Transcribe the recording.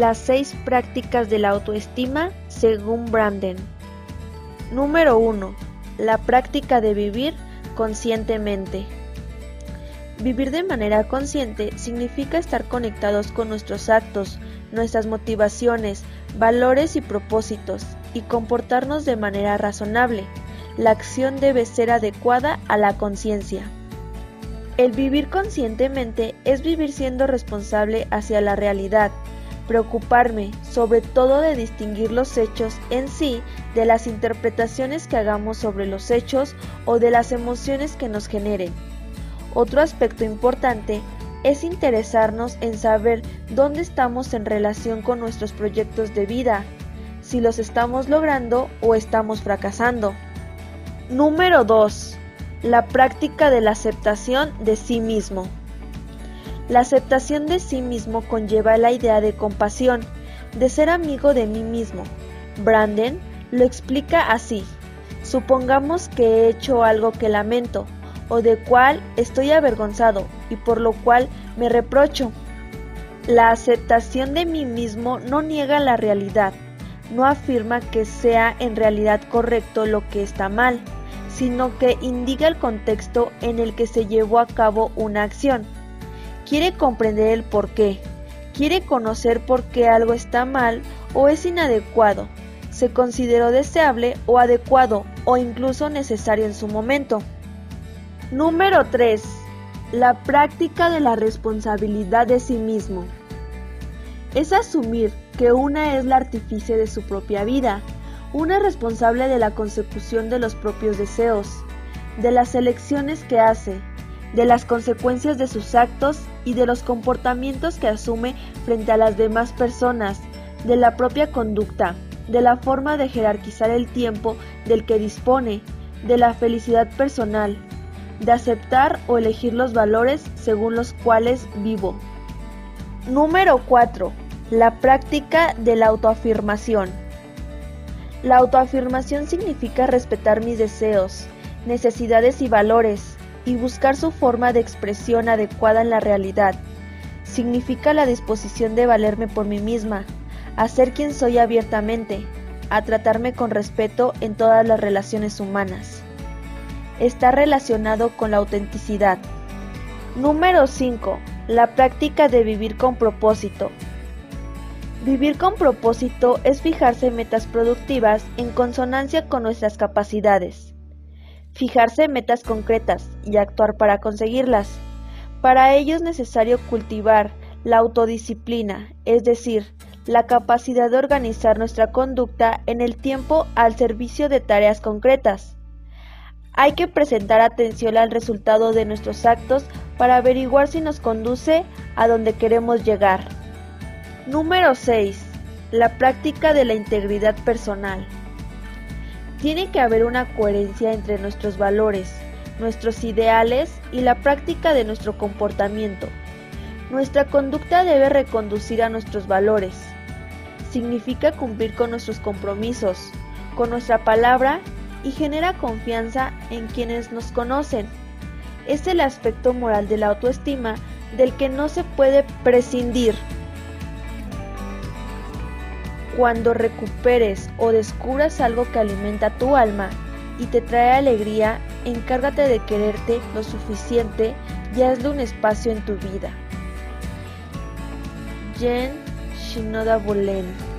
las seis prácticas de la autoestima según Branden. Número 1. La práctica de vivir conscientemente. Vivir de manera consciente significa estar conectados con nuestros actos, nuestras motivaciones, valores y propósitos, y comportarnos de manera razonable. La acción debe ser adecuada a la conciencia. El vivir conscientemente es vivir siendo responsable hacia la realidad, preocuparme sobre todo de distinguir los hechos en sí de las interpretaciones que hagamos sobre los hechos o de las emociones que nos generen. Otro aspecto importante es interesarnos en saber dónde estamos en relación con nuestros proyectos de vida, si los estamos logrando o estamos fracasando. Número 2. La práctica de la aceptación de sí mismo. La aceptación de sí mismo conlleva la idea de compasión, de ser amigo de mí mismo. Branden lo explica así. Supongamos que he hecho algo que lamento, o de cual estoy avergonzado y por lo cual me reprocho. La aceptación de mí mismo no niega la realidad, no afirma que sea en realidad correcto lo que está mal, sino que indica el contexto en el que se llevó a cabo una acción quiere comprender el por qué, quiere conocer por qué algo está mal o es inadecuado, se consideró deseable o adecuado o incluso necesario en su momento. Número 3. La práctica de la responsabilidad de sí mismo. Es asumir que una es la artífice de su propia vida, una es responsable de la consecución de los propios deseos, de las elecciones que hace, de las consecuencias de sus actos y de los comportamientos que asume frente a las demás personas, de la propia conducta, de la forma de jerarquizar el tiempo del que dispone, de la felicidad personal, de aceptar o elegir los valores según los cuales vivo. Número 4. La práctica de la autoafirmación. La autoafirmación significa respetar mis deseos, necesidades y valores, y buscar su forma de expresión adecuada en la realidad. Significa la disposición de valerme por mí misma, a ser quien soy abiertamente, a tratarme con respeto en todas las relaciones humanas. Está relacionado con la autenticidad. Número 5. La práctica de vivir con propósito. Vivir con propósito es fijarse metas productivas en consonancia con nuestras capacidades fijarse metas concretas y actuar para conseguirlas. Para ello es necesario cultivar la autodisciplina, es decir, la capacidad de organizar nuestra conducta en el tiempo al servicio de tareas concretas. Hay que presentar atención al resultado de nuestros actos para averiguar si nos conduce a donde queremos llegar. Número 6. La práctica de la integridad personal. Tiene que haber una coherencia entre nuestros valores, nuestros ideales y la práctica de nuestro comportamiento. Nuestra conducta debe reconducir a nuestros valores. Significa cumplir con nuestros compromisos, con nuestra palabra y genera confianza en quienes nos conocen. Es el aspecto moral de la autoestima del que no se puede prescindir. Cuando recuperes o descubras algo que alimenta tu alma y te trae alegría, encárgate de quererte lo suficiente y hazle un espacio en tu vida. Jen Shinoda Bolen